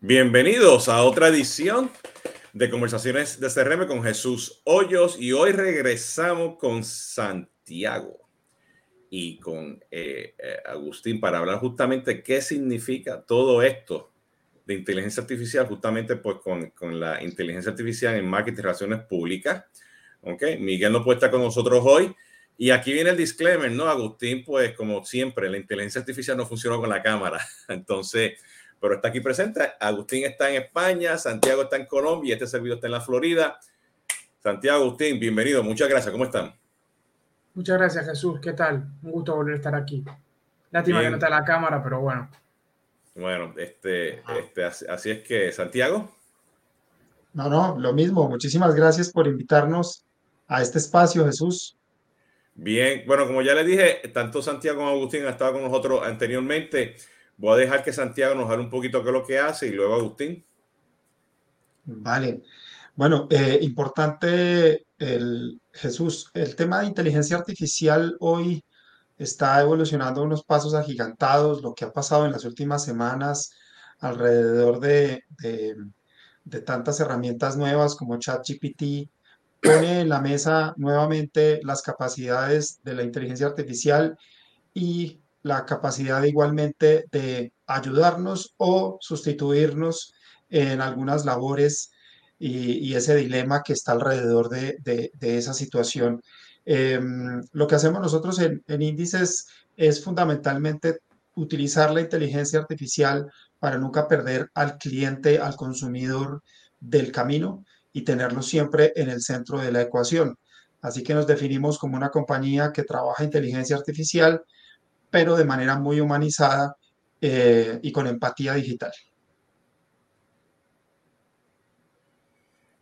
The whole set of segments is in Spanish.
Bienvenidos a otra edición de Conversaciones de CRM con Jesús Hoyos y hoy regresamos con Santiago y con eh, eh, Agustín para hablar justamente qué significa todo esto de inteligencia artificial, justamente pues con, con la inteligencia artificial en marketing y relaciones públicas. Okay. Miguel no puede estar con nosotros hoy. Y aquí viene el disclaimer, ¿no? Agustín, pues como siempre, la inteligencia artificial no funciona con la cámara. Entonces, pero está aquí presente. Agustín está en España, Santiago está en Colombia y este servidor está en la Florida. Santiago, Agustín, bienvenido. Muchas gracias. ¿Cómo están? Muchas gracias, Jesús. ¿Qué tal? Un gusto volver a estar aquí. Lástima que no está la cámara, pero bueno. Bueno, este, este, así es que, Santiago. No, no, lo mismo. Muchísimas gracias por invitarnos a este espacio, Jesús. Bien, bueno, como ya le dije, tanto Santiago como Agustín han estado con nosotros anteriormente. Voy a dejar que Santiago nos hable un poquito qué lo que hace y luego Agustín. Vale. Bueno, eh, importante el Jesús, el tema de inteligencia artificial hoy está evolucionando unos pasos agigantados, lo que ha pasado en las últimas semanas alrededor de, de, de tantas herramientas nuevas como ChatGPT, pone en la mesa nuevamente las capacidades de la inteligencia artificial y la capacidad igualmente de ayudarnos o sustituirnos en algunas labores y, ese dilema que está alrededor de, esa situación. Em, lo que hacemos nosotros en, en índices es fundamentalmente utilizar la inteligencia artificial para nunca perder al cliente, al consumidor del camino y tenerlo siempre en el centro de la ecuación. Así que nos definimos como una compañía que trabaja inteligencia artificial pero de manera muy humanizada eh, y con empatía digital.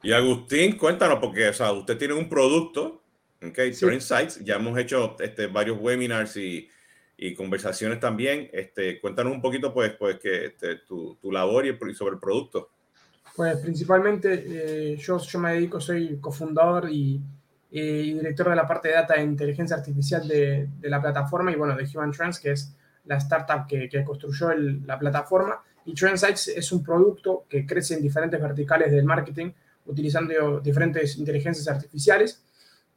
Y Agustín, cuéntanos, porque o sea, usted tiene un producto, okay, sí. Insights, ya hemos hecho este, varios webinars y, y, conversaciones también. Este, cuéntanos un poquito, pues, pues que este, tu, tu, labor y, sobre el producto. Pues principalmente eh, yo, yo me dedico, soy cofundador y y director de la parte de data e inteligencia artificial de, de, la plataforma y bueno, de Human Trends, que es la startup que, que construyó la plataforma. Y Trendsites es un producto que crece en diferentes verticales del marketing, utilizando diferentes inteligencias artificiales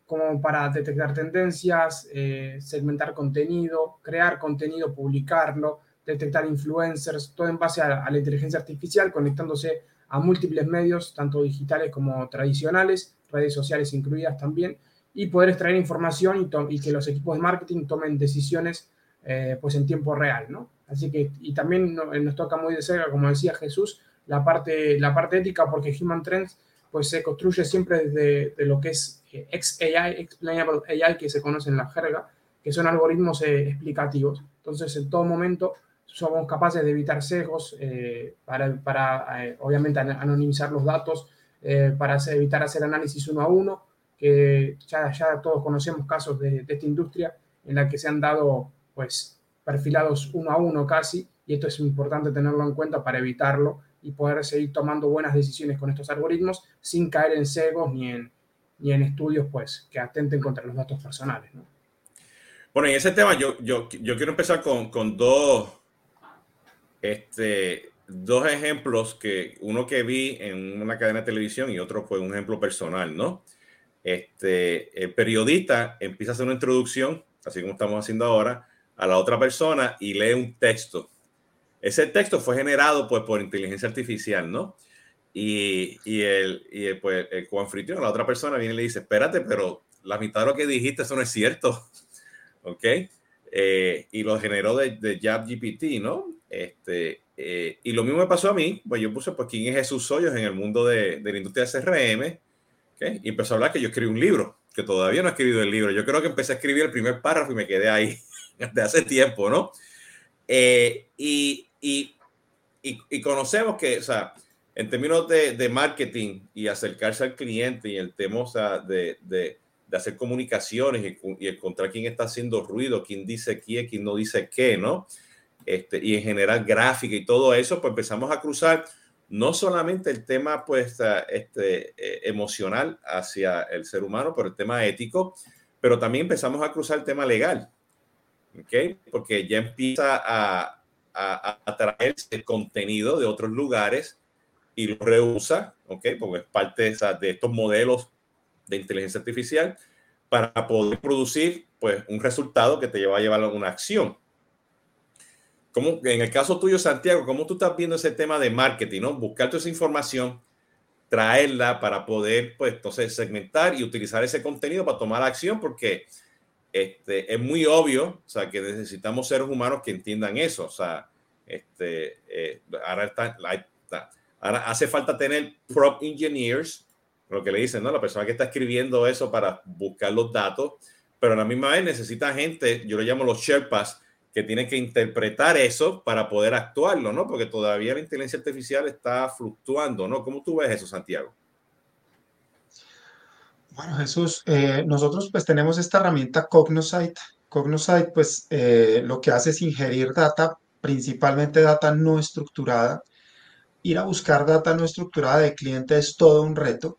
como para detectar tendencias, eh, segmentar contenido, crear contenido, publicarlo, detectar influencers, todo en base a la inteligencia artificial, conectándose a múltiples medios, tanto digitales como tradicionales, redes sociales incluidas también, y poder extraer información y, y que los equipos de marketing tomen decisiones eh, pues en tiempo real, ¿no? Así que, y también nos toca muy de cerca, como decía Jesús, la parte, la parte ética, porque Human Trends pues se construye siempre desde de lo que es eh, XAI, Explainable AI, que se conoce en la jerga, que son algoritmos eh, explicativos. Entonces, en todo momento somos capaces de evitar sesgos eh, para, para eh, obviamente, anonimizar los datos, eh, para evitar hacer análisis uno a uno, que ya, ya todos conocemos casos de, esta industria en la que se han dado pues perfilados uno a uno casi, y esto es importante tenerlo en cuenta para evitarlo y poder seguir tomando buenas decisiones con estos algoritmos sin caer en sesgos ni en, ni en estudios pues que atenten contra los datos personales. ¿no? Bueno, en ese tema yo, yo, yo quiero empezar con, con dos este, dos ejemplos que uno que vi en una cadena de televisión y otro fue un ejemplo personal, ¿no? Este, el periodista empieza a hacer una introducción, así como estamos haciendo ahora, a la otra persona y lee un texto. Ese texto fue generado pues por inteligencia artificial, ¿no? Y, y el, y el, pues, el la otra persona viene y le dice, espérate, pero la mitad de lo que dijiste eso no es cierto, ¿ok? Eh, y lo generó de, de GPT, ¿no? Este, eh, y lo mismo me pasó a mí, pues yo puse, pues, ¿quién es Jesús Hoyos en el mundo de, de la industria de CRM? ¿okay? Y empezó a hablar que yo escribí un libro, que todavía no he escrito el libro. Yo creo que empecé a escribir el primer párrafo y me quedé ahí desde hace tiempo, ¿no? Eh, y, y, y, y, conocemos que, o sea, en términos de, de, marketing y acercarse al cliente y el tema, o sea, de, de, de hacer comunicaciones y, y, encontrar quién está haciendo ruido, quién dice qué, quién no dice qué, ¿no? Este, y en general gráfica y todo eso, pues empezamos a cruzar no solamente el tema pues, este, eh, emocional hacia el ser humano, pero el tema ético, pero también empezamos a cruzar el tema legal, ¿ok? Porque ya empieza a, a, a, traer el contenido de otros lugares y lo reusa, ¿ok? Porque es parte de, de estos modelos de inteligencia artificial para poder producir pues, un resultado que te lleva a llevar a una acción. Como en el caso tuyo, Santiago, ¿cómo tú estás viendo ese tema de marketing, ¿no? Buscar toda esa información, traerla para poder, pues, entonces segmentar y utilizar ese contenido para tomar acción, porque este, es muy obvio, o sea, que necesitamos seres humanos que entiendan eso, o sea, este, eh, ahora, está, ahora hace falta tener prop engineers, lo que le dicen, ¿no? La persona que está escribiendo eso para buscar los datos, pero a la misma vez necesita gente, yo lo llamo los Sherpas, que tienen que interpretar eso para poder actuarlo, ¿no? Porque todavía la inteligencia artificial está fluctuando, ¿no? ¿Cómo tú ves eso, Santiago? Bueno, Jesús, eh, nosotros pues tenemos esta herramienta Cognosite. Cognosite pues eh, lo que hace es ingerir data, principalmente data no estructurada. Ir a buscar data no estructurada de cliente es todo un reto.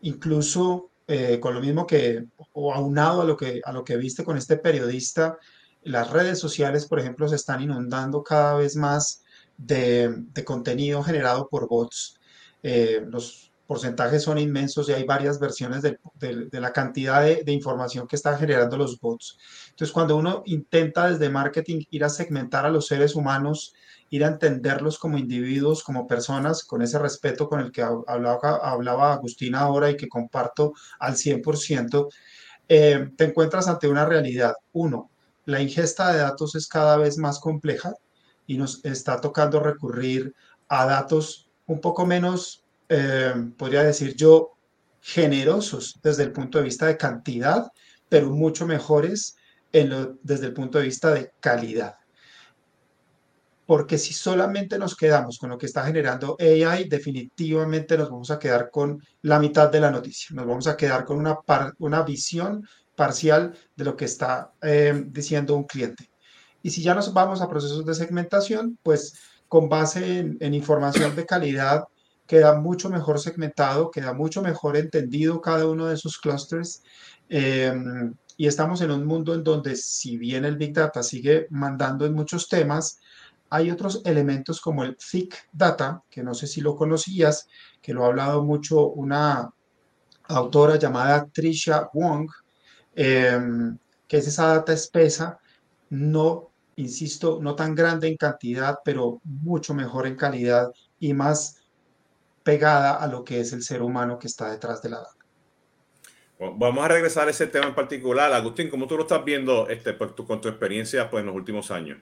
Incluso eh, con lo mismo que, o aunado a lo que, a lo que viste con este periodista, las redes sociales, por ejemplo, se están inundando cada vez más de, de contenido generado por bots. los porcentajes son inmensos y hay varias versiones de, de, la cantidad de, de, información que están generando los bots. Entonces, cuando uno intenta desde marketing ir a segmentar a los seres humanos, ir a entenderlos como individuos, como personas, con ese respeto con el que hablaba, hablaba Agustina ahora y que comparto al 100%, eh, te encuentras ante una realidad. Uno, la ingesta de datos es cada vez más compleja y nos está tocando recurrir a datos un poco menos eh, podría decir yo, generosos desde el punto de vista de cantidad, pero mucho mejores desde el punto de vista de calidad. Porque si solamente nos quedamos con lo que está generando AI, definitivamente nos vamos a quedar con la mitad de la noticia. Nos vamos a quedar con una, una visión parcial de lo que está eh, diciendo un cliente. Y si ya nos vamos a procesos de segmentación, pues con base en, información de calidad queda mucho mejor segmentado, queda mucho mejor entendido cada uno de esos clusters. Eh, y estamos en un mundo en donde, si bien el Big Data sigue mandando en muchos temas, hay otros elementos como el Thick Data, que no sé si lo conocías, que lo ha hablado mucho una autora llamada Tricia Wong, eh, que es esa data espesa, no, insisto, no tan grande en cantidad, pero mucho mejor en calidad y más pegada a lo que es el ser humano que está detrás de la data. vamos a regresar a ese tema en particular. Agustín, ¿cómo tú lo estás viendo este, por tu, con tu experiencia pues, en los últimos años?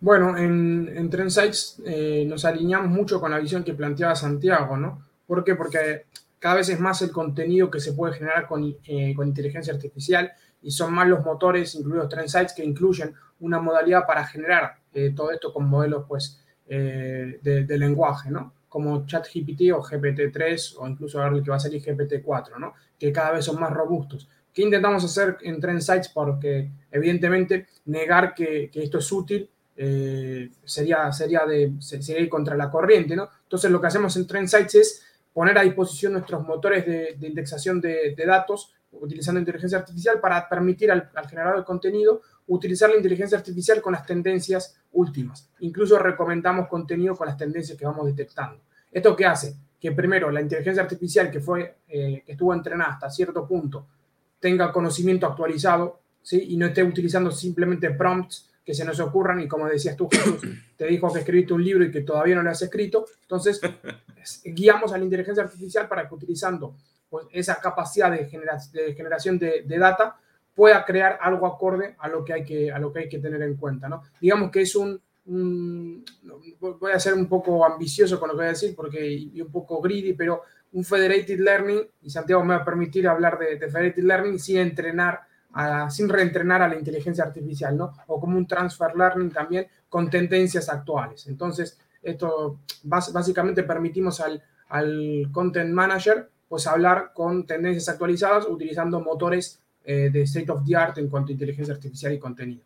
Bueno, en, en Trendsites eh, nos alineamos mucho con la visión que planteaba Santiago, ¿no? ¿Por qué? Porque cada vez es más el contenido que se puede generar con, eh, con inteligencia artificial y son más los motores, incluidos Trendsites, que incluyen una modalidad para generar eh, todo esto con modelos pues, eh, de, lenguaje, ¿no? como ChatGPT o GPT-3 o incluso ahora el que va a salir GPT-4, ¿no? Que cada vez son más robustos. ¿Qué intentamos hacer en Trend Sites? Porque evidentemente negar que, esto es útil sería, sería, de, sería ir contra la corriente, ¿no? Entonces lo que hacemos en Trend Sites es poner a disposición nuestros motores de, de indexación de, datos utilizando inteligencia artificial para permitir al, al generador de contenido utilizar la inteligencia artificial con las tendencias últimas. Incluso recomendamos contenido con las tendencias que vamos detectando. ¿Esto qué hace? Que primero la inteligencia artificial que, fue, eh, que estuvo entrenada hasta cierto punto tenga conocimiento actualizado ¿sí? y no esté utilizando simplemente prompts que se nos ocurran y como decías tú, Jesús, te dijo que escribiste un libro y que todavía no lo has escrito. Entonces, guiamos a la inteligencia artificial para que utilizando pues, esa capacidad de, genera de generación de, de data pueda crear algo acorde a lo que hay que, a lo que, hay que tener en cuenta. ¿no? Digamos que es un, un, voy a ser un poco ambicioso con lo que voy a decir porque y un poco greedy, pero un federated learning, y Santiago me va a permitir hablar de, de federated learning sin entrenar, a, sin reentrenar a la inteligencia artificial, ¿no? O como un transfer learning también con tendencias actuales. Entonces, esto básicamente permitimos al, al content manager pues hablar con tendencias actualizadas utilizando motores eh, de state of the art en cuanto a inteligencia artificial y contenido.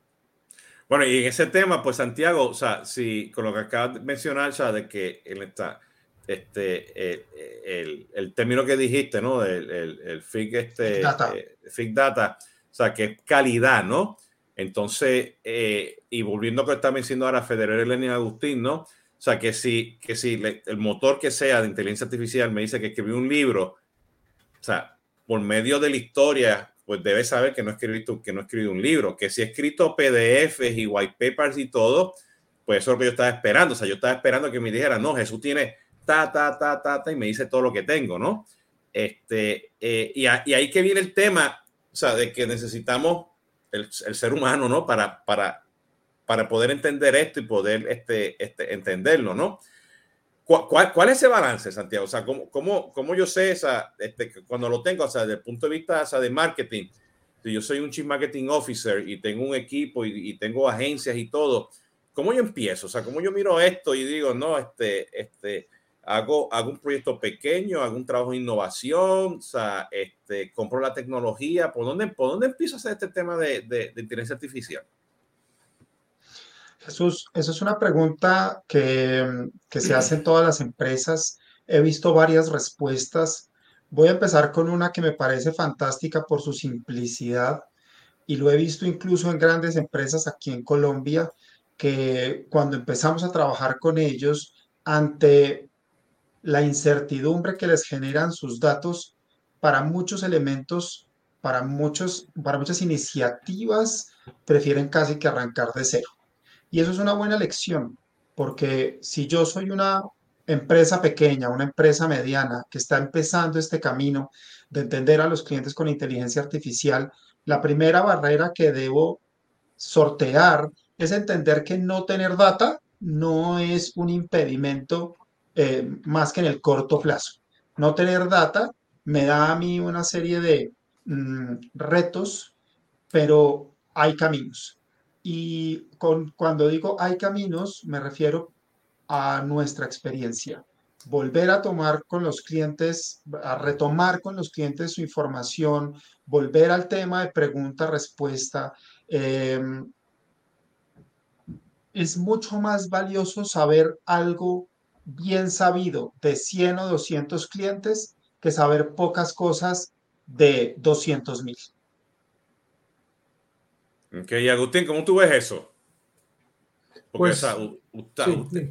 Bueno, y en ese tema, pues Santiago, o sea, si con lo que acabas de mencionar, o sea, de que él está, este, el, el, el, término que dijiste, ¿no? El, el, el FIG, este, data. Eh, FIG data, o sea, que es calidad, ¿no? Entonces, eh, y volviendo a lo que está diciendo ahora Federer Lenin Agustín, ¿no? O sea, que si, que si el motor que sea de inteligencia artificial me dice que escribí un libro, o sea, por medio de la historia, pues debe saber que no he escrito, que no he escrito un libro, que si he escrito PDFs y white papers y todo, pues eso es lo que yo estaba esperando. O sea, yo estaba esperando que me dijera, no, Jesús tiene ta, ta, ta, ta, ta, y me dice todo lo que tengo, ¿no? Este, eh, y, y, ahí que viene el tema, sea, de que necesitamos el, el ser humano, ¿no? Para, para, para poder entender esto y poder este, este, entenderlo, ¿no? ¿Cuál, ¿Cuál, es ese balance, Santiago? O sea, ¿cómo, cómo, cómo yo sé esa, este, cuando lo tengo, o sea, desde el punto de vista o sea, de marketing, si yo soy un chief marketing officer y tengo un equipo y, y, tengo agencias y todo, ¿cómo yo empiezo? O sea, ¿cómo yo miro esto y digo, no, este, este, hago, hago un proyecto pequeño, hago un trabajo de innovación, o sea, este, compro la tecnología, ¿por dónde, por dónde empiezo a hacer este tema de, de, de inteligencia artificial? Jesús, esa es una pregunta que, que se hace en todas las empresas. He visto varias respuestas. Voy a empezar con una que me parece fantástica por su simplicidad y lo he visto incluso en grandes empresas aquí en Colombia, que cuando empezamos a trabajar con ellos, ante la incertidumbre que les generan sus datos, para muchos elementos, para, muchos, para muchas iniciativas, prefieren casi que arrancar de cero. Y eso es una buena lección, porque si yo soy una empresa pequeña, una empresa mediana que está empezando este camino de entender a los clientes con inteligencia artificial, la primera barrera que debo sortear es entender que no tener data no es un impedimento eh, más que en el corto plazo. No tener data me da a mí una serie de mm, retos, pero hay caminos. Y con, cuando digo hay caminos, me refiero a nuestra experiencia. Volver a tomar con los clientes, a retomar con los clientes su información, volver al tema de pregunta-respuesta. Eh, es mucho más valioso saber algo bien sabido de 100 o 200 clientes que saber pocas cosas de 200 mil. Ok, Agustín, ¿cómo tú ves eso? Porque, pues, o sea, usted, sí, usted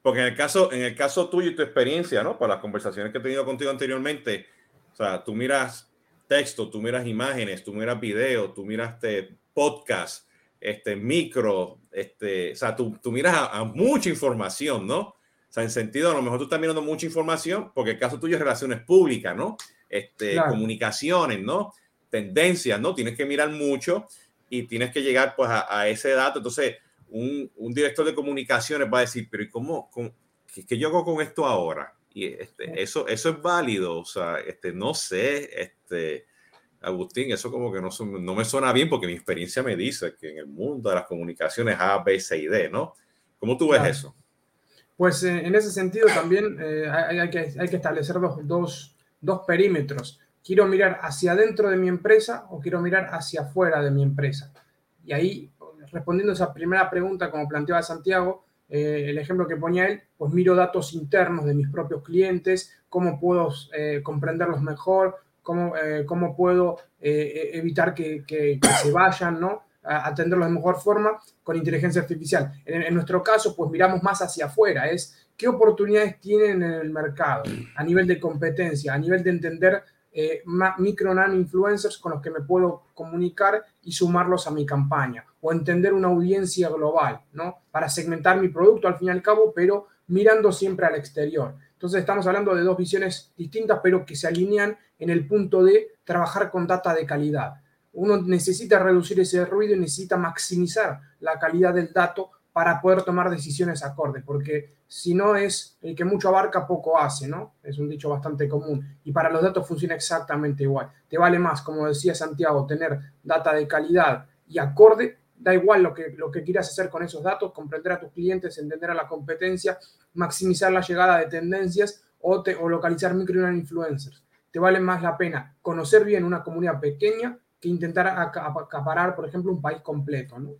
porque en el caso, en el caso tuyo y tu experiencia, ¿no? Para las conversaciones que he tenido contigo anteriormente, o sea, tú miras texto, tú miras imágenes, tú miras video, tú miras este podcast, este micro, este, o sea, tú, tú miras a, a, mucha información, ¿no? O sea, en sentido, a lo mejor tú estás mirando mucha información, porque el caso tuyo es relaciones públicas, ¿no? Este, claro. comunicaciones, ¿no? Tendencias, ¿no? Tienes que mirar mucho y tienes que llegar pues a, a ese dato. Entonces, un, un, director de comunicaciones va a decir, pero ¿y cómo, cómo qué, qué, yo hago con esto ahora? Y este, eso, eso es válido, o sea, este, no sé, este, Agustín, eso como que no, no me suena bien porque mi experiencia me dice que en el mundo de las comunicaciones A, B, C y D, ¿no? ¿Cómo tú ves claro. eso? Pues eh, en ese sentido también eh, hay, que, establecer dos, dos, dos perímetros quiero mirar hacia adentro de mi empresa o quiero mirar hacia afuera de mi empresa. Y ahí, respondiendo a esa primera pregunta, como planteaba Santiago, eh, el ejemplo que ponía él, pues miro datos internos de mis propios clientes, cómo puedo comprenderlos mejor, cómo, cómo puedo eh, evitar que, que, se vayan, ¿no? Atenderlos de mejor forma con inteligencia artificial. En, en nuestro caso, pues miramos más hacia afuera, es qué oportunidades tienen en el mercado a nivel de competencia, a nivel de entender eh, micro nano influencers con los que me puedo comunicar y sumarlos a mi campaña o entender una audiencia global, ¿no? Para segmentar mi producto al fin y al cabo, pero mirando siempre al exterior. Entonces estamos hablando de dos visiones distintas, pero que se alinean en el punto de trabajar con data de calidad. Uno necesita reducir ese ruido y necesita maximizar la calidad del dato para poder tomar decisiones acordes, porque si no es el que mucho abarca, poco hace, ¿no? Es un dicho bastante común. Y para los datos funciona exactamente igual. Te vale más, como decía Santiago, tener data de calidad y acorde, da igual lo que, lo que quieras hacer con esos datos, comprender a tus clientes, entender a la competencia, maximizar la llegada de tendencias o, te, o localizar micro influencers. Te vale más la pena conocer bien una comunidad pequeña que intentar acaparar, por ejemplo, un país completo, ¿no?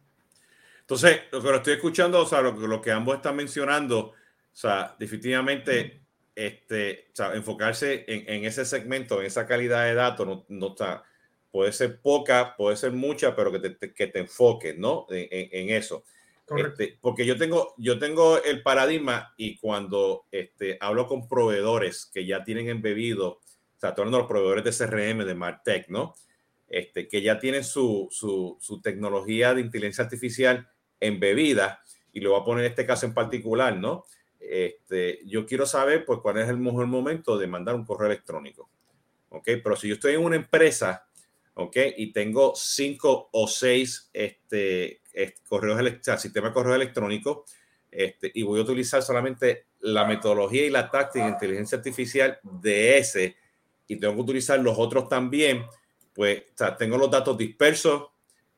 Entonces, lo que lo estoy escuchando, o sea, lo, lo que ambos están mencionando, o sea, definitivamente, este, o sea, enfocarse en, en, ese segmento, en esa calidad de datos, no, no está, puede ser poca, puede ser mucha, pero que te, que te enfoques, ¿no? En, en, eso. Este, porque yo tengo, yo tengo el paradigma y cuando este, hablo con proveedores que ya tienen embebido, o sea, todos los proveedores de CRM, de Martech, ¿no? Este, que ya tienen su, su, su tecnología de inteligencia artificial embebida, y le voy a poner este caso en particular, ¿no? Este, yo quiero saber, pues, cuál es el mejor momento de mandar un correo electrónico. ¿Ok? Pero si yo estoy en una empresa, ¿ok? Y tengo cinco o seis este, correos sistema de correo electrónico, este, y voy a utilizar solamente la metodología y la táctica de inteligencia artificial de ese, y tengo que utilizar los otros también, pues tengo los datos dispersos,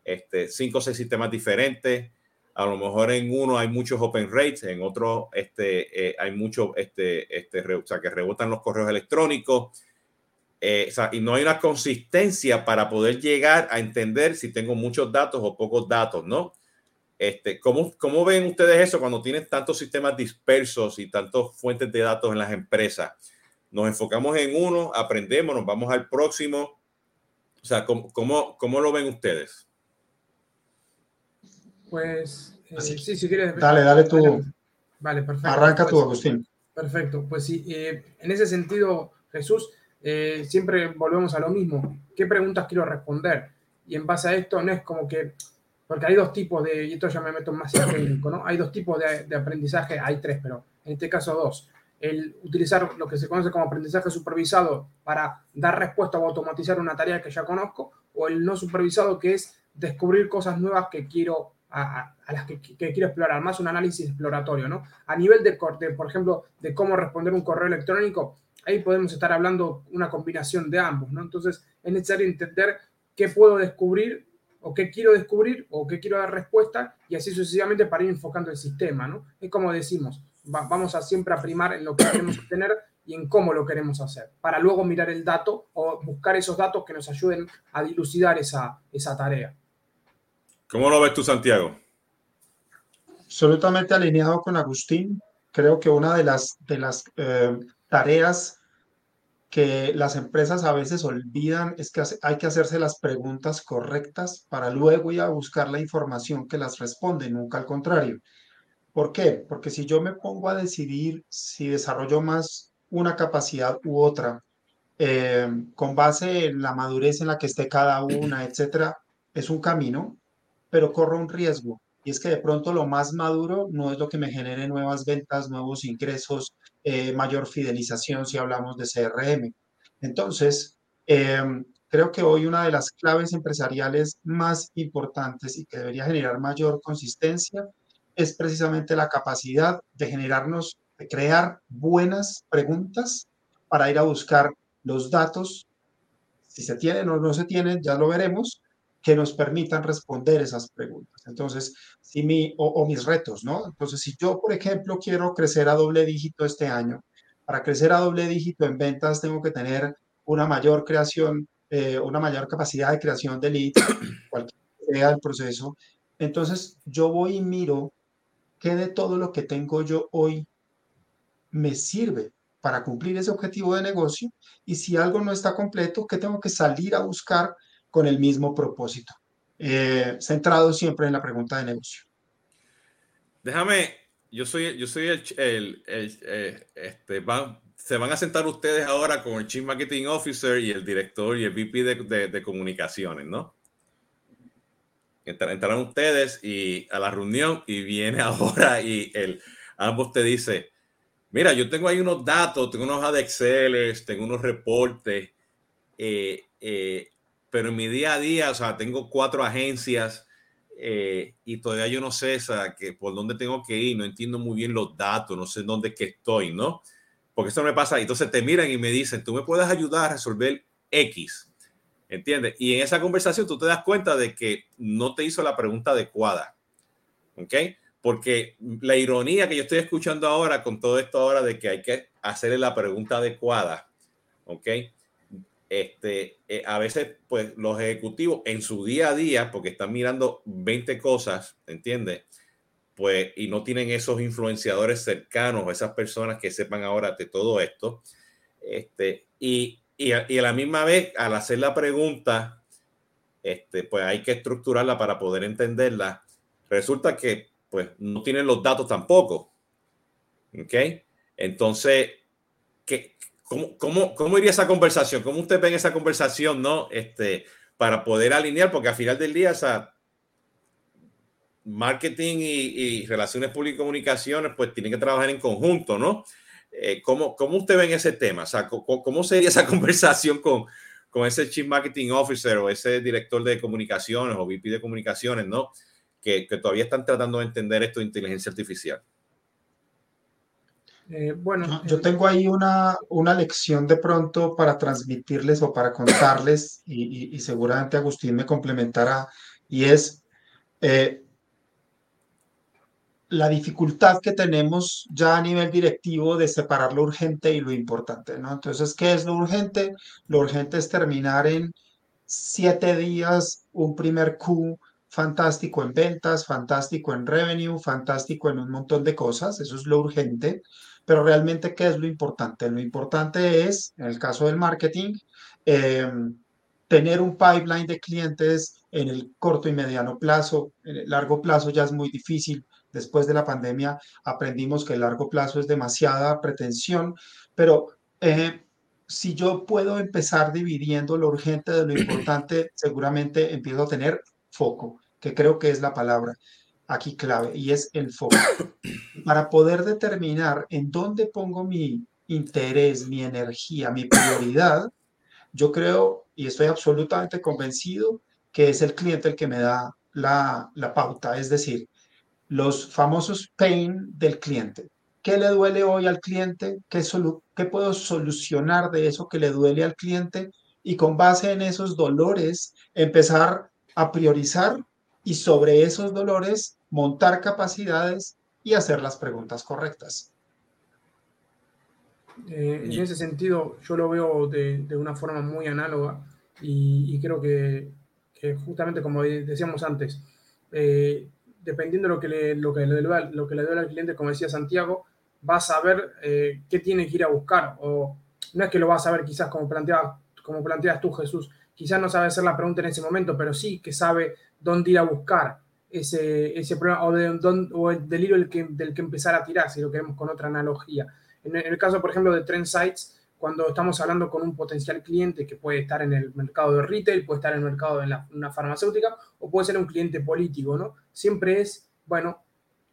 este, cinco o seis sistemas diferentes, a lo mejor en uno hay muchos open rates, en otro este, eh, hay mucho, este, este, o sea, que rebotan los correos electrónicos. Eh, o sea, y no hay una consistencia para poder llegar a entender si tengo muchos datos o pocos datos, ¿no? Este, ¿cómo, ¿Cómo ven ustedes eso cuando tienen tantos sistemas dispersos y tantas fuentes de datos en las empresas? Nos enfocamos en uno, aprendemos, nos vamos al próximo. O sea, ¿cómo, cómo, cómo lo ven ustedes? Pues eh, sí, si quieres. Dale, dale tú. Vale, perfecto. Arranca tú, pues, Agustín. Perfecto. Pues sí, eh, en ese sentido, Jesús, eh, siempre volvemos a lo mismo. ¿Qué preguntas quiero responder? Y en base a esto, no es como que. Porque hay dos tipos de. Y esto ya me meto más en técnico, ¿no? Hay dos tipos de, de aprendizaje, hay tres, pero en este caso dos el utilizar lo que se conoce como aprendizaje supervisado para dar respuesta o automatizar una tarea que ya conozco, o el no supervisado que es descubrir cosas nuevas que quiero a, las que, quiero explorar, más un análisis exploratorio, ¿no? A nivel de, por ejemplo, de cómo responder un correo electrónico, ahí podemos estar hablando una combinación de ambos, ¿no? Entonces, es necesario entender qué puedo descubrir o qué quiero descubrir o qué quiero dar respuesta y así sucesivamente para ir enfocando el sistema, ¿no? Es como decimos, vamos a siempre a primar en lo que queremos obtener y en cómo lo queremos hacer, para luego mirar el dato o buscar esos datos que nos ayuden a dilucidar esa, esa tarea. ¿Cómo lo ves tú, Santiago? Absolutamente alineado con Agustín. Creo que una de las, de las eh, tareas que las empresas a veces olvidan es que hay que hacerse las preguntas correctas para luego ir a buscar la información que las responde, nunca al contrario. ¿Por qué? Porque si yo me pongo a decidir si desarrollo más una capacidad u otra, eh, con base en la madurez en la que esté cada una, etcétera, es un camino, pero corro un riesgo. Y es que de pronto lo más maduro no es lo que me genere nuevas ventas, nuevos ingresos, eh, mayor fidelización si hablamos de CRM. Entonces, em, creo que hoy una de las claves empresariales más importantes y que debería generar mayor consistencia es precisamente la capacidad de generarnos, de crear buenas preguntas para ir a buscar los datos, si se tienen o no se tienen, ya lo veremos, que nos permitan responder esas preguntas. Entonces, si mi, o, mis retos, ¿no? Entonces, si yo, por ejemplo, quiero crecer a doble dígito este año, para crecer a doble dígito en ventas tengo que tener una mayor creación, eh, una mayor capacidad de creación de leads, cualquier sea el proceso. Entonces, yo voy y miro qué de todo lo que tengo yo hoy me sirve para cumplir ese objetivo de negocio y si algo no está completo, ¿qué tengo que salir a buscar con el mismo propósito, eh, centrado siempre en la pregunta de negocio. Déjame, yo soy, yo soy el, el, eh, este, van, se van a sentar ustedes ahora con el Chief Marketing Officer y el director y el VP de, de, comunicaciones, ¿no? Entrarán ustedes y a la reunión y viene ahora y el, ambos te dice, mira, yo tengo ahí unos datos, tengo unos hoja de Excel, tengo unos reportes, eh, eh, pero en mi día a día, o sea, tengo cuatro agencias eh, y todavía yo no sé que por dónde tengo que ir, no entiendo muy bien los datos, no sé dónde estoy, ¿no? Porque esto me pasa, entonces te miran y me dicen, tú me puedes ayudar a resolver X, ¿entiendes? Y en esa conversación tú te das cuenta de que no te hizo la pregunta adecuada, ¿ok? Porque la ironía que yo estoy escuchando ahora con todo esto ahora de que hay que hacerle la pregunta adecuada, ¿ok? este, eh, a veces, pues los ejecutivos en su día a día, porque están mirando 20 cosas, ¿entiendes? Pues, y no tienen esos influenciadores cercanos, esas personas que sepan ahora de todo esto. Este, y, y, a, la misma vez, al hacer la pregunta, este, pues hay que estructurarla para poder entenderla. Resulta que pues no tienen los datos tampoco. ¿Ok? Entonces, ¿qué, cómo, cómo, cómo, iría esa conversación? ¿Cómo usted ve esa conversación, no? Este, para poder alinear, porque al final del día, o marketing y, relaciones públicas y comunicaciones, pues tienen que trabajar en conjunto, ¿no? Eh, ¿cómo, ¿cómo, usted ve en ese tema? O sea, ¿cómo, cómo sería esa conversación con, con ese Chief Marketing Officer o ese director de comunicaciones o VP de comunicaciones, ¿no? Que, que todavía están tratando de entender esto de inteligencia artificial. Eh, bueno, yo, tengo ahí una, una lección de pronto para transmitirles o para contarles y, y, seguramente Agustín me complementará y es eh, la dificultad que tenemos ya a nivel directivo de separar lo urgente y lo importante, ¿no? Entonces, ¿qué es lo urgente? Lo urgente es terminar en siete días un primer Q fantástico en ventas, fantástico en revenue, fantástico en un montón de cosas, eso es lo urgente, pero realmente, ¿qué es lo importante? Lo importante es, en el caso del marketing, em, tener un pipeline de clientes en el corto y mediano plazo, en el largo plazo ya es muy difícil, después de la pandemia aprendimos que el largo plazo es demasiada pretensión, pero eh, si yo puedo empezar dividiendo lo urgente de lo importante, seguramente empiezo a tener foco, que creo que es la palabra aquí clave, y es el foco. Para poder determinar en dónde pongo mi interés, mi energía, mi prioridad, yo creo y estoy absolutamente convencido que es el cliente el que me da la, la pauta. Es decir, los famosos pain del cliente. ¿Qué le duele hoy al cliente? ¿Qué, ¿Qué puedo solucionar de eso que le duele al cliente? Y con base en esos dolores, empezar a priorizar y sobre esos dolores montar capacidades y hacer las preguntas correctas. Eh, en ese sentido, yo lo veo de, una forma muy análoga y, creo que, justamente como decíamos antes, eh, dependiendo de lo que le, lo que le, lo al cliente, como decía Santiago, va a saber eh, qué tiene que ir a buscar. O no es que lo va a saber quizás como, como planteas tú, Jesús, quizás no sabe hacer la pregunta en ese momento, pero sí que sabe dónde ir a buscar ese, ese problema o, el del del que, del que empezar a tirar, si lo queremos con otra analogía. En el caso, por ejemplo, de Trend Sites, cuando estamos hablando con un potencial cliente que puede estar en el mercado de retail, puede estar en el mercado de una farmacéutica o puede ser un cliente político, ¿no? Siempre es, bueno,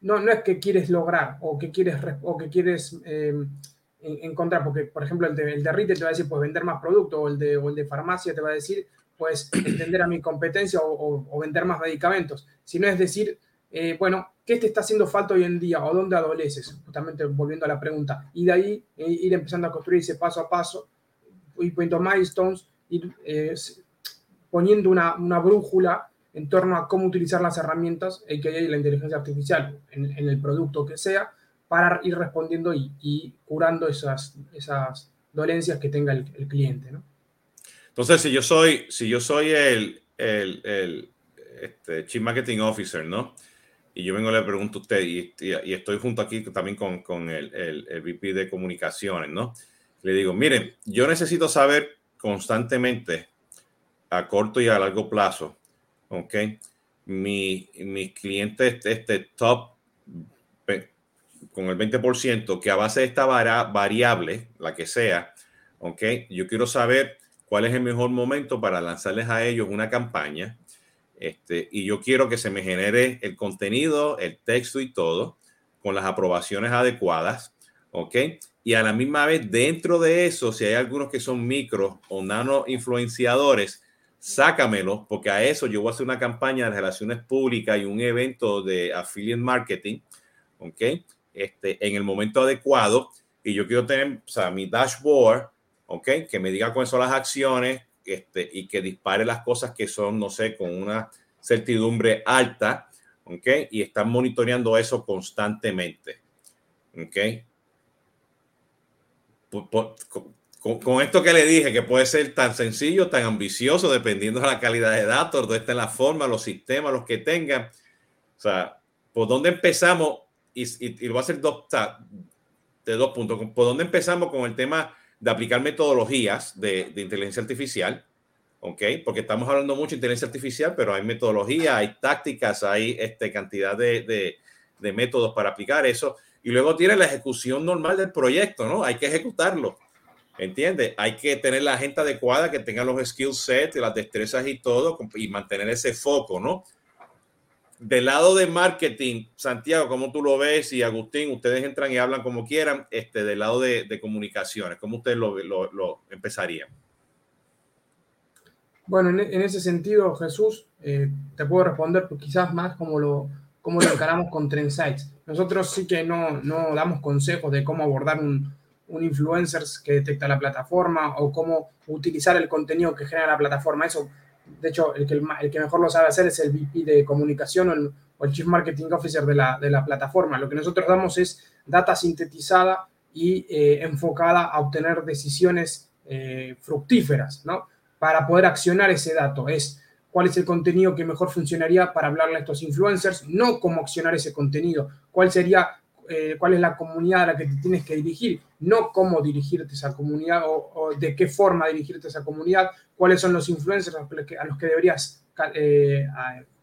no, no es que quieres lograr o que quieres, o que quieres eh, encontrar, porque por ejemplo el de, el de, retail te va a decir, pues vender más producto, o el de, o el de farmacia te va a decir, pues entender a mi competencia o, o vender más medicamentos, sino es decir, eh, bueno, ¿qué te está haciendo falta hoy en día o dónde adoleces? Justamente volviendo a la pregunta. Y de ahí eh, ir empezando a construirse paso a paso, y poniendo milestones, ir eh, poniendo una, brújula en torno a cómo utilizar las herramientas, que hay la inteligencia artificial en, el producto que sea, para ir respondiendo y, curando esas, dolencias que tenga el, cliente. ¿no? Entonces, si yo soy, si yo soy el, el, el este, Chief Marketing Officer, ¿no? Y yo vengo y le pregunto a usted, y, y, estoy junto aquí también con, con el, el, el, VP de comunicaciones, ¿no? Le digo, miren, yo necesito saber constantemente, a corto y a largo plazo, ¿ok? Mi, mis clientes, este top, con el 20%, que a base de esta variable, la que sea, ¿ok? Yo quiero saber cuál es el mejor momento para lanzarles a ellos una campaña este, y yo quiero que se me genere el contenido, el texto y todo con las aprobaciones adecuadas, ¿ok? Y a la misma vez, dentro de eso, si hay algunos que son micro o nano influenciadores, sácamelo, porque a eso yo voy a hacer una campaña de relaciones públicas y un evento de affiliate marketing, ¿ok? Este, en el momento adecuado. Y yo quiero tener, o sea, mi dashboard, ¿ok? Que me diga cuáles son las acciones, este, y que dispare las cosas que son, no sé, con una certidumbre alta, ¿ok? Y están monitoreando eso constantemente, ¿ok? con, esto que le dije, que puede ser tan sencillo, tan ambicioso, dependiendo de la calidad de datos, dónde está la forma, los sistemas, los que tengan. O sea, ¿por dónde empezamos? Y, y, lo voy a hacer dos, de dos puntos. ¿Por dónde empezamos con el tema de aplicar metodologías de, inteligencia artificial, ¿ok? Porque estamos hablando mucho de inteligencia artificial, pero hay metodología, hay tácticas, hay este, cantidad de, de métodos para aplicar eso. Y luego tiene la ejecución normal del proyecto, ¿no? Hay que ejecutarlo. ¿Entiendes? Hay que tener la gente adecuada que tenga los skill sets, las destrezas y todo, y mantener ese foco, ¿no? Del lado de marketing, Santiago, ¿cómo tú lo ves? Y Agustín, ustedes entran y hablan como quieran, este, del lado de, comunicaciones, ¿cómo ustedes lo, lo, empezarían? Bueno, en, ese sentido, Jesús, eh, te puedo responder pues, quizás más como lo, como lo encaramos con Trendsites. Nosotros sí que no, no damos consejos de cómo abordar un, un influencer que detecta la plataforma o cómo utilizar el contenido que genera la plataforma. Eso, de hecho, el que, mejor lo sabe hacer es el VP de comunicación o el, Chief Marketing Officer de la, de la, plataforma. Lo que nosotros damos es data sintetizada y eh, enfocada a obtener decisiones eh, fructíferas, ¿no? Para poder accionar ese dato. Es cuál es el contenido que mejor funcionaría para hablarle a estos influencers, no cómo accionar ese contenido, cuál sería eh, cuál es la comunidad a la que te tienes que dirigir, no cómo dirigirte esa comunidad o, de qué forma dirigirte esa comunidad, cuáles son los influencers a los que, deberías eh,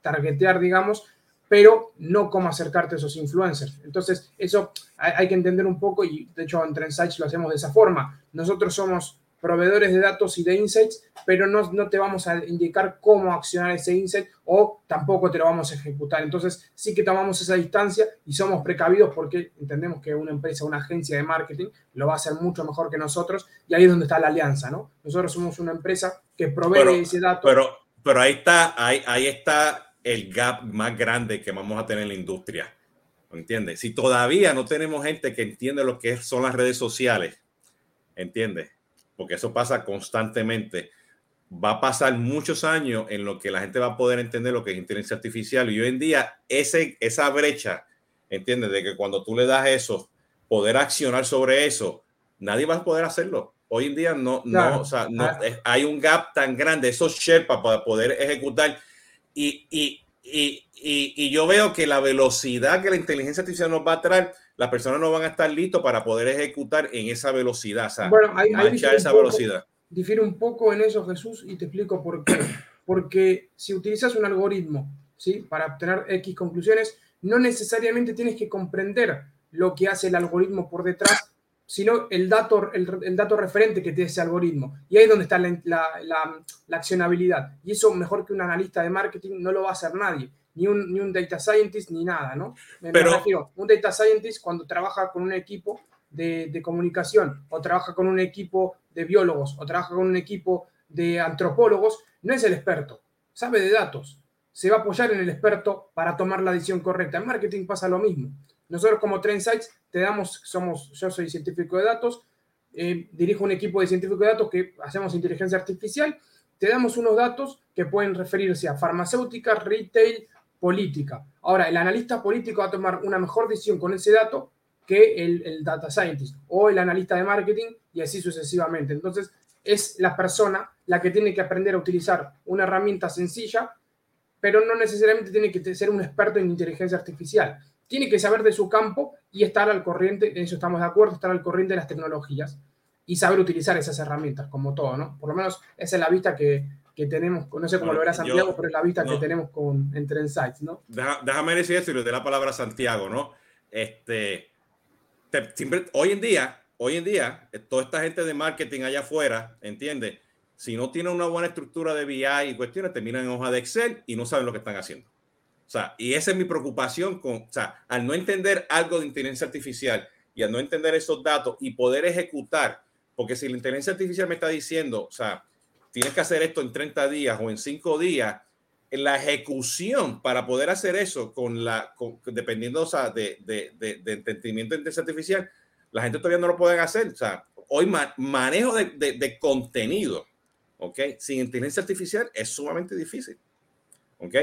targetear, digamos, pero no cómo acercarte a esos influencers. Entonces, eso hay, que entender un poco y de hecho en Trendsites lo hacemos de esa forma. Nosotros somos proveedores de datos y de insights, pero no, no, te vamos a indicar cómo accionar ese insight o tampoco te lo vamos a ejecutar. Entonces, sí que tomamos esa distancia y somos precavidos porque entendemos que una empresa, una agencia de marketing lo va a hacer mucho mejor que nosotros y ahí es donde está la alianza, ¿no? Nosotros somos una empresa que provee ese dato. Pero, pero ahí está, ahí, ahí está el gap más grande que vamos a tener en la industria. ¿Entiendes? Si todavía no tenemos gente que entiende lo que son las redes sociales, ¿entiendes? Porque eso pasa constantemente. Va a pasar muchos años en lo que la gente va a poder entender lo que es inteligencia artificial y hoy en día ese, esa brecha, ¿entiendes? De que cuando tú le das eso, poder accionar sobre eso, nadie va a poder hacerlo. Hoy en día no, no, o sea, no, ah. hay un gap tan grande, esos Sherpa para poder ejecutar y, y, y, y, yo veo que la velocidad que la inteligencia artificial nos va a traer, las personas no van a estar listos para poder ejecutar en esa velocidad, o sea, bueno, hay, esa velocidad. Difiere un poco en eso, Jesús, y te explico por qué. Porque si utilizas un algoritmo ¿sí? para obtener X conclusiones, no necesariamente tienes que comprender lo que hace el algoritmo por detrás, sino el dato, el, dato referente que tiene ese algoritmo. Y ahí es donde está la, la, la, accionabilidad. Y eso mejor que un analista de marketing no lo va a hacer nadie ni un, ni un data scientist, ni nada, ¿no? Me, Pero, refiero, un data scientist cuando trabaja con un equipo de, de, comunicación, o trabaja con un equipo de biólogos, o trabaja con un equipo de antropólogos, no es el experto, sabe de datos, se va a apoyar en el experto para tomar la decisión correcta. En marketing pasa lo mismo. Nosotros como Trendsites te damos, somos, yo soy científico de datos, eh, dirijo un equipo de científicos de datos que hacemos inteligencia artificial, te damos unos datos que pueden referirse a farmacéuticas, retail, política. Ahora, el analista político va a tomar una mejor decisión con ese dato que el, data scientist o el analista de marketing y así sucesivamente. Entonces, es la persona la que tiene que aprender a utilizar una herramienta sencilla, pero no necesariamente tiene que ser un experto en inteligencia artificial. Tiene que saber de su campo y estar al corriente, en eso estamos de acuerdo, estar al corriente de las tecnologías y saber utilizar esas herramientas, como todo, ¿no? Por lo menos esa es la vista que, que tenemos, no sé cómo lo verá Santiago, pero es la vista que tenemos con, entre Insights, ¿no? déjame decir eso y le doy la palabra a Santiago, ¿no? Este, siempre, hoy en día, hoy en día, eh, toda esta gente de marketing allá afuera, ¿entiende? Si no tiene una buena estructura de BI y cuestiones, terminan en hoja de Excel y no saben lo que están haciendo. O sea, y esa es mi preocupación con, o sea, al no entender algo de inteligencia artificial y al no entender esos datos y poder ejecutar, porque si la inteligencia artificial me está diciendo, o sea, tienes que hacer esto en 30 días o en 5 días, la ejecución para poder hacer eso con la, dependiendo o sea, de, de, de, de, entendimiento de inteligencia artificial, la gente todavía no lo pueden hacer. O sea, hoy manejo de, contenido, ¿ok? Sin inteligencia artificial es sumamente difícil, ¿ok?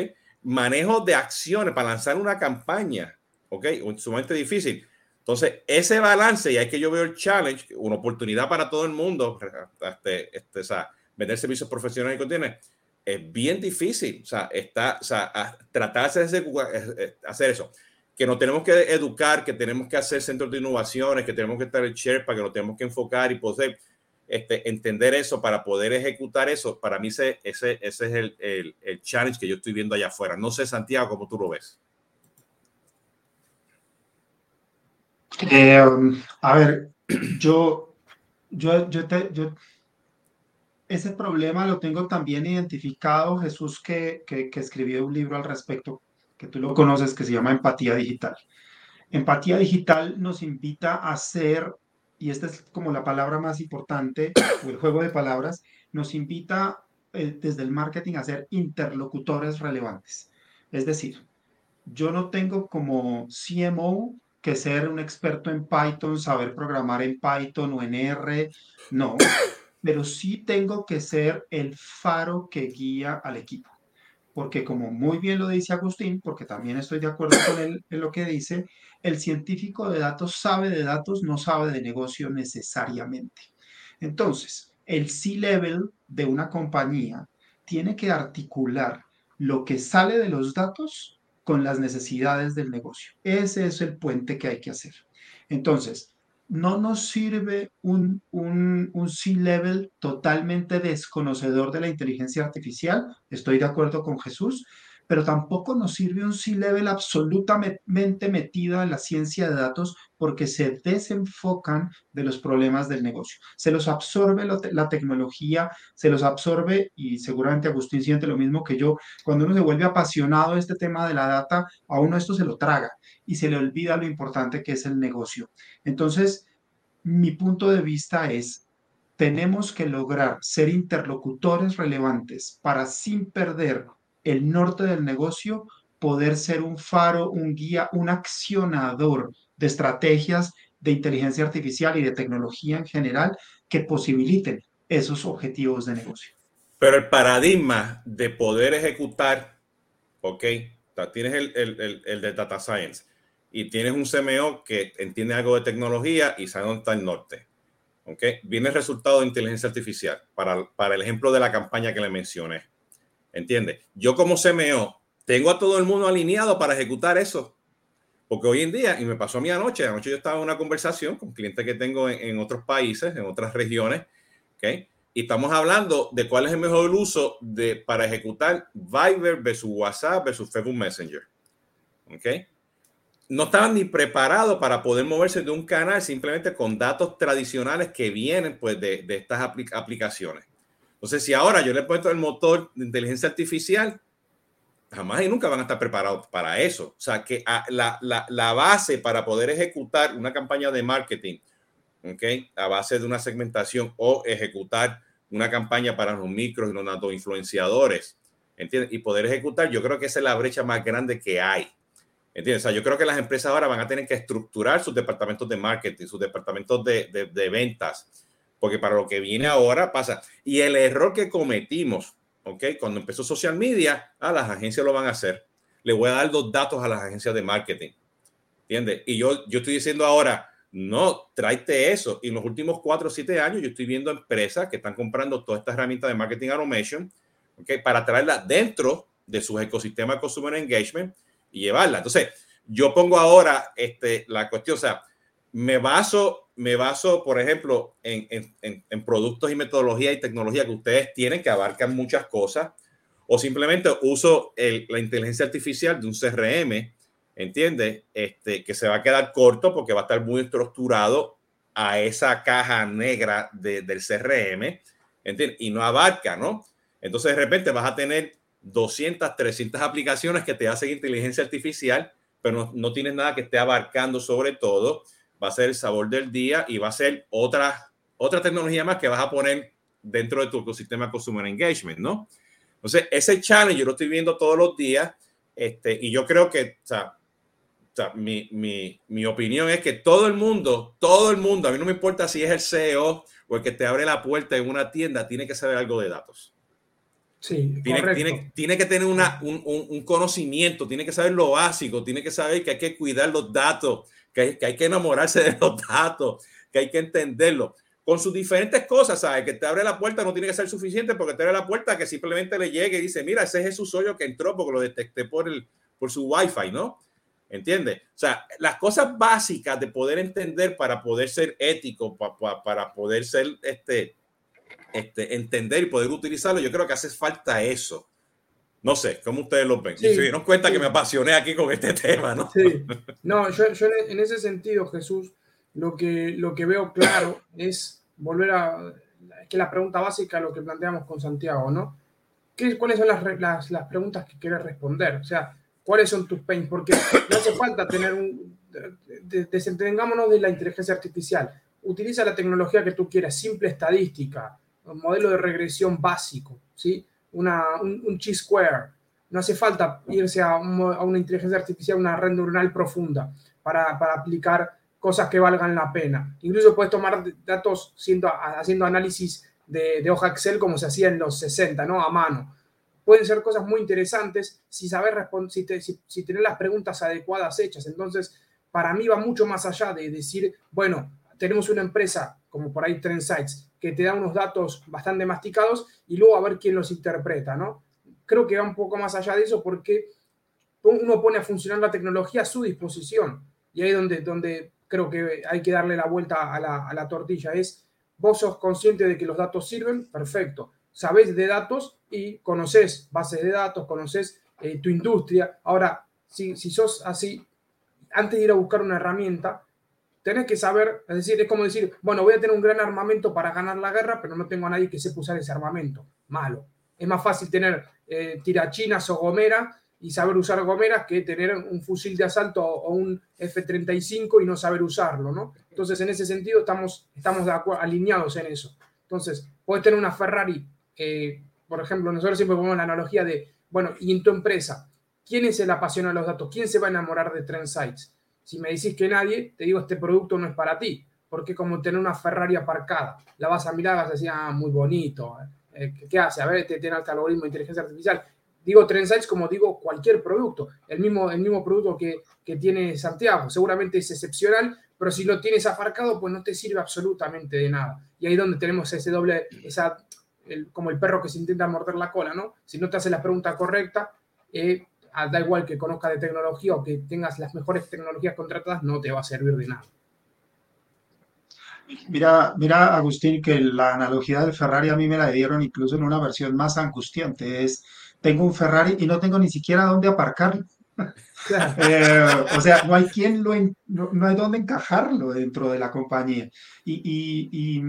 Manejo de acciones para lanzar una campaña, ¿ok? Sumamente difícil. Entonces, ese balance, y hay que yo veo el challenge, una oportunidad para todo el mundo, este, este, o sea, vender servicios profesionales y contiene, es bien difícil. O sea, está, o sea, tratar de hacer, eso. Que nos tenemos que educar, que tenemos que hacer centros de innovaciones, que tenemos que estar el para que nos tenemos que enfocar y poder este, entender eso para poder ejecutar eso. Para mí ese, ese, ese es el, el, el challenge que yo estoy viendo allá afuera. No sé, Santiago, cómo tú lo ves. Eh, a ver, yo, yo, yo, te, ese problema lo tengo también identificado, Jesús, que, que, que escribió un libro al respecto, que tú lo conoces, que se llama Empatía Digital. Empatía Digital nos invita a ser, y esta es como la palabra más importante, o el juego de palabras, nos invita eh, desde el marketing a ser interlocutores relevantes. Es decir, yo no tengo como CMO que ser un experto en Python, saber programar en Python o en R, no, pero sí tengo que ser el faro que guía al equipo. Porque como muy bien lo dice Agustín, porque también estoy de acuerdo con él en lo que dice, el científico de datos sabe de datos, no sabe de negocio necesariamente. Entonces, el C-level de una compañía tiene que articular lo que sale de los datos con las necesidades del negocio. Ese es el puente que hay que hacer. Entonces, no nos sirve un, un, un C-level totalmente desconocedor de la inteligencia artificial, estoy de acuerdo con Jesús, pero tampoco nos sirve un C-level absolutamente metido en la ciencia de datos porque se desenfocan de los problemas del negocio. Se los absorbe la tecnología, se los absorbe, y seguramente Agustín siente lo mismo que yo, cuando uno se vuelve apasionado de este tema de la data, a uno esto se lo traga y se le olvida lo importante que es el negocio. Entonces, mi punto de vista es, tenemos que lograr ser interlocutores relevantes para sin perder el norte del negocio, poder ser un faro, un guía, un accionador de estrategias de inteligencia artificial y de tecnología en general que posibiliten esos objetivos de negocio. Pero el paradigma de poder ejecutar, ok, tienes el, el, el, de Data Science y tienes un CMO que entiende algo de tecnología y sabe dónde está el norte. ¿ok? Viene el resultado de inteligencia artificial para, para el ejemplo de la campaña que le mencioné. ¿Entiendes? Yo como CMO tengo a todo el mundo alineado para ejecutar eso. Porque hoy en día, y me pasó a mí anoche, anoche yo estaba en una conversación con clientes que tengo en, otros países, en otras regiones, ¿ok? Y estamos hablando de cuál es el mejor uso de, para ejecutar Viber versus WhatsApp versus Facebook Messenger. ¿Ok? No estaban ni preparados para poder moverse de un canal simplemente con datos tradicionales que vienen pues, de, estas aplicaciones. Entonces, si ahora yo le puesto el motor de inteligencia artificial, jamás y nunca van a estar preparados para eso. O sea, que ah, la, la, la base para poder ejecutar una campaña de marketing, ¿ok? A base de una segmentación o ejecutar una campaña para los micros y los influenciadores, ¿entiendes? Y poder ejecutar, yo creo que esa es la brecha más grande que hay. ¿Entiendes? O sea, yo creo que las empresas ahora van a tener que estructurar sus departamentos de marketing, sus departamentos de, de, de ventas, porque para lo que viene ahora pasa. Y el error que cometimos, ¿ok? Cuando empezó social media, ah, las agencias lo van a hacer. Le voy a dar los datos a las agencias de marketing. ¿Entiendes? Y yo, yo estoy diciendo ahora, no, tráete eso. Y en los últimos cuatro o siete años yo estoy viendo empresas que están comprando todas estas herramientas de marketing automation, ¿ok? Para traerlas dentro de sus ecosistemas de consumer engagement llevarla. Entonces, yo pongo ahora este, la cuestión, o sea, me baso, me baso, por ejemplo, en, en, en, productos y metodología y tecnología que ustedes tienen que abarcan muchas cosas, o simplemente uso el, la inteligencia artificial de un CRM, ¿entiendes? Este, que se va a quedar corto porque va a estar muy estructurado a esa caja negra de, del CRM, ¿entiendes? Y no abarca, ¿no? Entonces de repente vas a tener 200, 300 aplicaciones que te hacen inteligencia artificial, pero no, no tienes nada que esté abarcando sobre todo va a ser el sabor del día y va a ser otra, otra tecnología más que vas a poner dentro de tu ecosistema Consumer Engagement, ¿no? Entonces, ese challenge yo lo estoy viendo todos los días este, y yo creo que, o sea, mi, mi, mi, opinión es que todo el mundo, todo el mundo, a mí no me importa si es el CEO o el que te abre la puerta en una tienda, tiene que saber algo de datos. Sí, tiene, tiene, tiene, que tener una, un, un, un, conocimiento, tiene que saber lo básico, tiene que saber que hay que cuidar los datos, que hay, que hay que enamorarse de los datos, que hay que entenderlo con sus diferentes cosas, ¿sabes? Que te abre la puerta no tiene que ser suficiente porque te abre la puerta que simplemente le llegue y dice, mira, ese es Jesús Hoyo que entró porque lo detecté por, el, por su wifi, ¿no? ¿Entiendes? O sea, las cosas básicas de poder entender para poder ser ético, para, para poder ser, este, este, entender y poder utilizarlo, yo creo que hace falta eso. No sé, ¿cómo ustedes lo ven? Sí, y se dieron cuenta que me apasioné aquí con este tema, ¿no? Sí. No, yo, yo en ese sentido, Jesús, lo que, lo que veo claro es volver a que la pregunta básica, lo que planteamos con Santiago, ¿no? ¿Qué, ¿Cuáles son las, las, las preguntas que quieres responder? O sea, ¿cuáles son tus pains? Porque no hace falta tener un... Desentengámonos de la inteligencia artificial. Utiliza la tecnología que tú quieras, simple estadística, un modelo de regresión básico, ¿sí? Una, un, un square No hace falta irse a, una inteligencia artificial, una red neuronal profunda para, para aplicar cosas que valgan la pena. Incluso puedes tomar datos siendo, haciendo análisis de, hoja Excel como se hacía en los 60, ¿no? A mano. Pueden ser cosas muy interesantes si saber si, si, si tener las preguntas adecuadas hechas. Entonces, para mí va mucho más allá de decir, bueno, tenemos una empresa como por ahí Trendsites que te da unos datos bastante masticados y luego a ver quién los interpreta, ¿no? Creo que va un poco más allá de eso porque uno pone a funcionar la tecnología a su disposición y ahí donde, donde creo que hay que darle la vuelta a la, tortilla. Es, vos sos consciente de que los datos sirven, perfecto. Sabés de datos y conoces bases de datos, conoces eh, tu industria. Ahora, si, si sos así, antes de ir a buscar una herramienta, tenés que saber, es decir, es como decir, bueno, voy a tener un gran armamento para ganar la guerra, pero no tengo a nadie que sepa usar ese armamento. Malo. Es más fácil tener eh, tirachinas o gomera y saber usar gomeras que tener un fusil de asalto o un F-35 y no saber usarlo, ¿no? Entonces, en ese sentido, estamos, estamos alineados en eso. Entonces, puedes tener una Ferrari, por ejemplo, nosotros siempre ponemos la analogía de, bueno, y en tu empresa, ¿quién es el apasionado de los datos? ¿Quién se va a enamorar de Trend Sites? Si me decís que nadie, te digo, este producto no es para ti, porque como tener una Ferrari aparcada, la vas a mirar, vas a decir, ah, muy bonito, eh, ¿qué hace? A ver, este tiene alto algoritmo de inteligencia artificial digo Trendsites como digo cualquier producto, el mismo, el mismo producto que, que, tiene Santiago, seguramente es excepcional, pero si lo tienes aparcado, pues no te sirve absolutamente de nada. Y ahí es donde tenemos ese doble, esa, como el perro que se intenta morder la cola, ¿no? Si no te hace la pregunta correcta, eh, da igual que conozcas de tecnología o que tengas las mejores tecnologías contratadas, no te va a servir de nada. Mira, mira, Agustín, que la analogía del Ferrari a mí me la dieron incluso en una versión más angustiante. Es, tengo un Ferrari y no tengo ni siquiera dónde aparcarlo. Eh, o sea, no hay quien lo, no, hay dónde encajarlo dentro de la compañía. Y, y,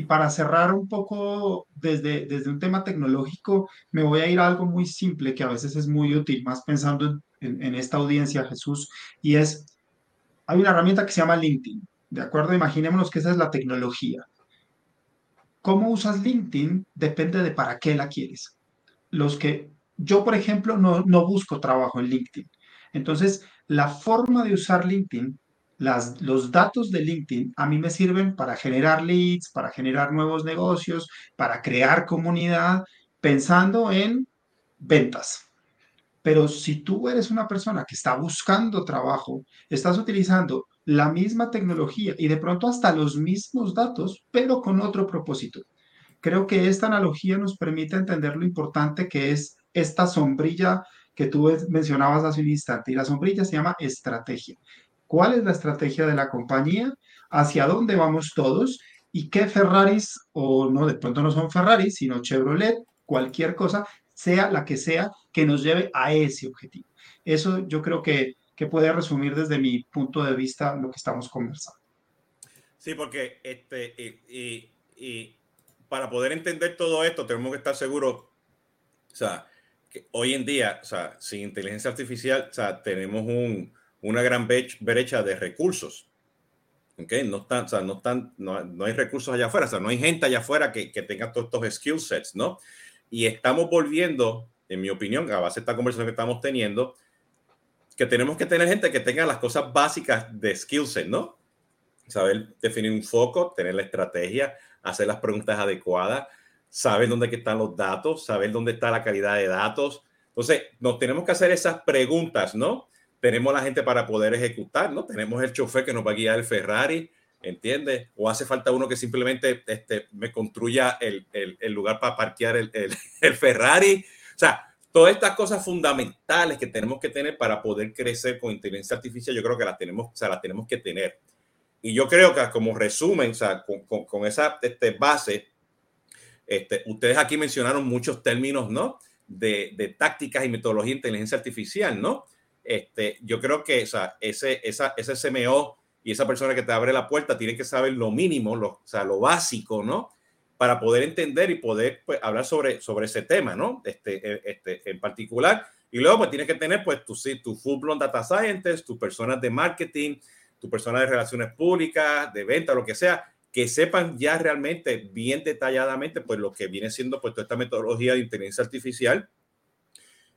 para cerrar un poco desde, desde un tema tecnológico, me voy a ir a algo muy simple que a veces es muy útil, más pensando en, en esta audiencia, Jesús, y es, hay una herramienta que se llama LinkedIn, ¿de acuerdo? Imaginémonos que esa es la tecnología. ¿Cómo usas LinkedIn? Depende de para qué la quieres los que yo, por ejemplo, no, no busco trabajo en LinkedIn. Entonces, la forma de usar LinkedIn, los datos de LinkedIn a mí me sirven para generar leads, para generar nuevos negocios, para crear comunidad, pensando en ventas. Pero si tú eres una persona que está buscando trabajo, estás utilizando la misma tecnología y de pronto hasta los mismos datos, pero con otro propósito. Creo que esta analogía nos permite entender lo importante que es esta sombrilla que tú mencionabas hace un instante. Y la sombrilla se llama estrategia. ¿Cuál es la estrategia de la compañía? ¿Hacia dónde vamos todos? ¿Y qué Ferraris, o no, de pronto no son Ferraris, sino Chevrolet, cualquier cosa, sea la que sea, que nos lleve a ese objetivo? Eso yo creo que, que puede resumir desde mi punto de vista lo que estamos conversando. Sí, porque este, y, y para poder entender todo esto, tenemos que estar seguros, o sea, que hoy en día, o sea, sin inteligencia artificial, o sea, tenemos un, una gran brecha de recursos. ¿ok? No, están, o sea, no, están, no, no, hay recursos allá afuera, o sea, no hay gente allá afuera que, que tenga todos estos skill sets, ¿no? Y estamos volviendo, en mi opinión, a base de esta conversación que estamos teniendo, que tenemos que tener gente que tenga las cosas básicas de skill set, ¿no? Saber definir un foco, tener la estrategia, hacer las preguntas adecuadas, saber dónde están los datos, saber dónde está la calidad de datos. Entonces, nos tenemos que hacer esas preguntas, ¿no? Tenemos la gente para poder ejecutar, ¿no? Tenemos el chofer que nos va a guiar el Ferrari, ¿entiendes? O hace falta uno que simplemente este, me construya el, el, lugar para parquear el, el, Ferrari. O sea, todas estas cosas fundamentales que tenemos que tener para poder crecer con inteligencia artificial, yo creo que las tenemos, o sea, las tenemos que tener. Y yo creo que como resumen, o sea, con, esa este, base, este, ustedes aquí mencionaron muchos términos, ¿no? de, de tácticas y metodología de inteligencia artificial, ¿no? Este, yo creo que o sea, ese, esa, ese CMO y esa persona que te abre la puerta tiene que saber lo mínimo, lo, o sea, lo básico, ¿no? Para poder entender y poder pues, hablar sobre, sobre ese tema, ¿no? Este, e, este, en particular. Y luego pues tienes que tener pues tu, tu full blown data scientist, tus personas de marketing, tu persona de relaciones públicas, de venta, lo que sea, que sepan ya realmente bien detalladamente pues lo que viene siendo pues toda esta metodología de inteligencia artificial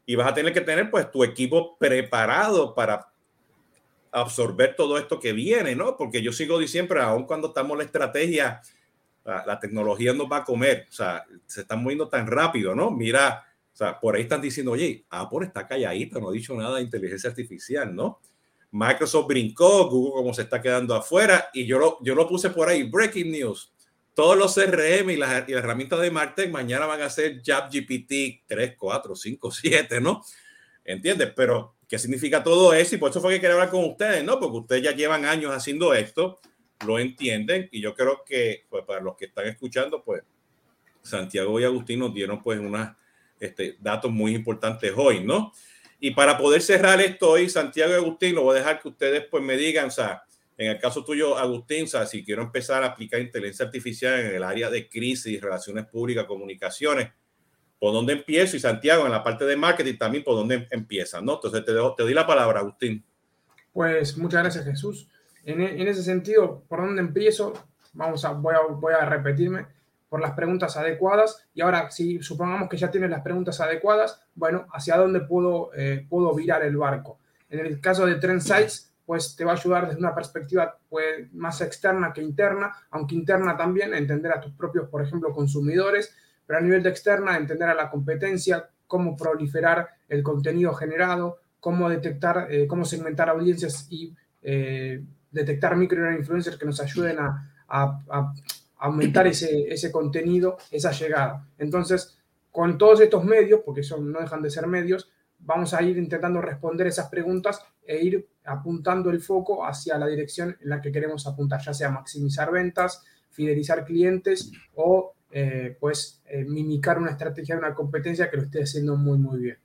y vas a tener que tener pues tu equipo preparado para absorber todo esto que viene, ¿no? Porque yo sigo diciendo, siempre, aun cuando estamos la estrategia, la, tecnología nos va a comer, o sea, se están moviendo tan rápido, ¿no? Mira, o sea, por ahí están diciendo, oye, Apple está calladita, no ha dicho nada de inteligencia artificial, ¿no? Microsoft brincó, Google como se está quedando afuera, y yo lo, yo lo puse por ahí, breaking news, todos los CRM y las, herramientas de Martech mañana van a ser GPT 3, 4, 5, 7, ¿no? ¿Entiendes? Pero, ¿qué significa todo eso? Y por eso fue que quería hablar con ustedes, ¿no? Porque ustedes ya llevan años haciendo esto, lo entienden, y yo creo que, pues, para los que están escuchando, pues, Santiago y Agustín nos dieron, pues, unos este, datos muy importantes hoy, ¿no? Y para poder cerrar esto hoy, Santiago y Agustín, lo voy a dejar que ustedes, pues, me digan, o sea, en el caso tuyo, Agustín, si quiero empezar a aplicar inteligencia artificial en el área de crisis, relaciones públicas, comunicaciones, ¿por dónde empiezo? Y Santiago, en la parte de marketing también, ¿por dónde empiezan? ¿no? Entonces te, doy la palabra, Agustín. Pues muchas gracias, Jesús. En, en, ese sentido, ¿por dónde empiezo? Vamos a, voy, a, voy a repetirme por las preguntas adecuadas. Y ahora, si supongamos que ya tienes las preguntas adecuadas, bueno, ¿hacia dónde puedo, eh, puedo virar el barco? En el caso de Trend Sites, pues te va a ayudar desde una perspectiva pues, más externa que interna, aunque interna también, a entender a tus propios, por ejemplo, consumidores, pero a nivel de externa, entender a la competencia, cómo proliferar el contenido generado, cómo detectar, eh, cómo segmentar audiencias y eh, detectar micro influencers que nos ayuden a, aumentar ese, ese contenido, esa llegada. Entonces, con todos estos medios, porque son, no dejan de ser medios, vamos a ir intentando responder esas preguntas e ir apuntando el foco hacia la dirección en la que queremos apuntar, ya sea maximizar ventas, fidelizar clientes o eh, pues eh, mimicar una estrategia de una competencia que lo esté haciendo muy, muy bien.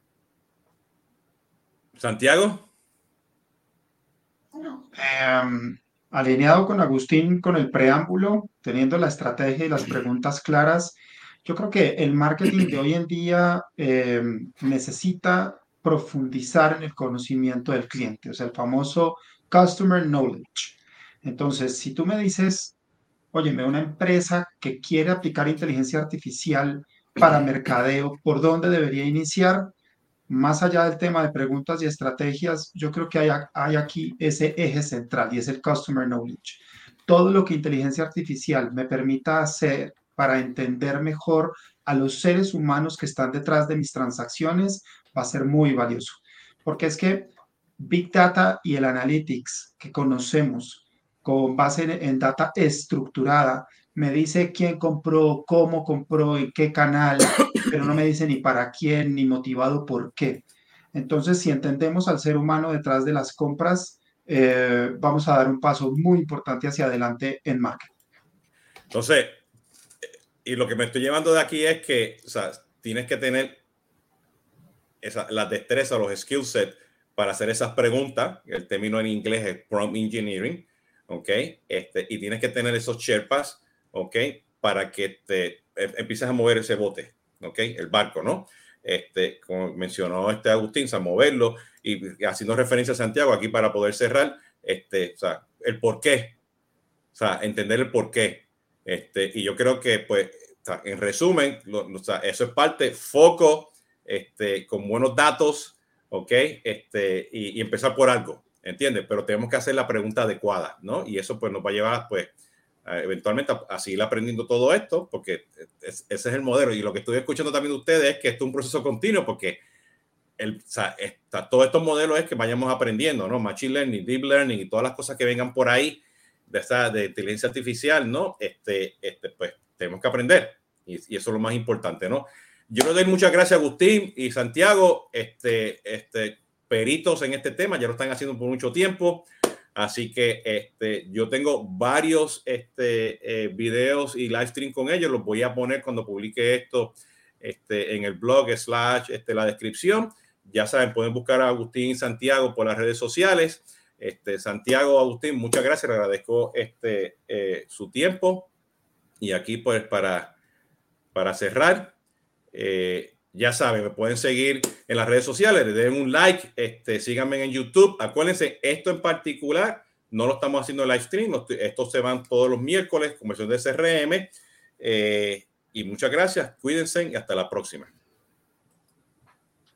Santiago. Em, alineado con Agustín con el preámbulo, teniendo la estrategia y las preguntas claras, yo creo que el marketing de hoy en día em, necesita profundizar en el conocimiento del cliente, o sea, el famoso Customer Knowledge. Entonces, si tú me dices, oye, me una empresa que quiere aplicar inteligencia artificial para mercadeo, ¿por dónde debería iniciar? Más allá del tema de preguntas y estrategias, yo creo que hay, hay aquí ese eje central y es el Customer Knowledge. Todo lo que inteligencia artificial me permita hacer para entender mejor a los seres humanos que están detrás de mis transacciones va a ser muy valioso. Porque es que Big Data y el Analytics que conocemos con base en, data estructurada me dice quién compró, cómo compró, en qué canal, pero no me dice ni para quién, ni motivado por qué. Entonces, si entendemos al ser humano detrás de las compras, eh, vamos a dar un paso muy importante hacia adelante en marketing. Entonces, y lo que me estoy llevando de aquí es que o sea, tienes que tener esa, las destrezas, los skill sets para hacer esas preguntas. El término en inglés es prompt engineering, ¿ok? Este, y tienes que tener esos sherpas, ¿ok? Para que te em, empieces a mover ese bote, ¿ok? El barco, ¿no? Este, como mencionó este Agustín, a moverlo y haciendo referencia a Santiago aquí para poder cerrar, este, o sea, el por qué, o sea, entender el por qué. Este, y yo creo que, pues, en resumen, o sea, eso es parte, foco, este, con buenos datos, ¿ok? Este, y, empezar por algo, ¿entiendes? Pero tenemos que hacer la pregunta adecuada, ¿no? Y eso pues nos va a llevar, pues, eventualmente a, seguir aprendiendo todo esto, porque ese es el modelo. Y lo que estoy escuchando también de ustedes es que esto es un proceso continuo, porque el, o sea, todos estos modelos es que vayamos aprendiendo, ¿no? Machine Learning, Deep Learning y todas las cosas que vengan por ahí de, esa, de inteligencia artificial, ¿no? Este, este, pues tenemos que aprender. Y, y eso es lo más importante, ¿no? Yo le doy muchas gracias a Agustín y Santiago, este, este, peritos en este tema, ya lo están haciendo por mucho tiempo. Así que este, yo tengo varios este, eh, videos y live stream con ellos. Los voy a poner cuando publique esto este, en el blog slash este, la descripción. Ya saben, pueden buscar a Agustín Santiago por las redes sociales. Este, Santiago, Agustín, muchas gracias. Le agradezco este, eh, su tiempo. Y aquí, pues, para, para cerrar, eh, ya saben, me pueden seguir en las redes sociales, den un like, este, síganme en YouTube. Acuérdense, esto en particular no lo estamos haciendo en live stream, estos se van todos los miércoles, conversión de CRM. Eh, y muchas gracias, cuídense y hasta la próxima.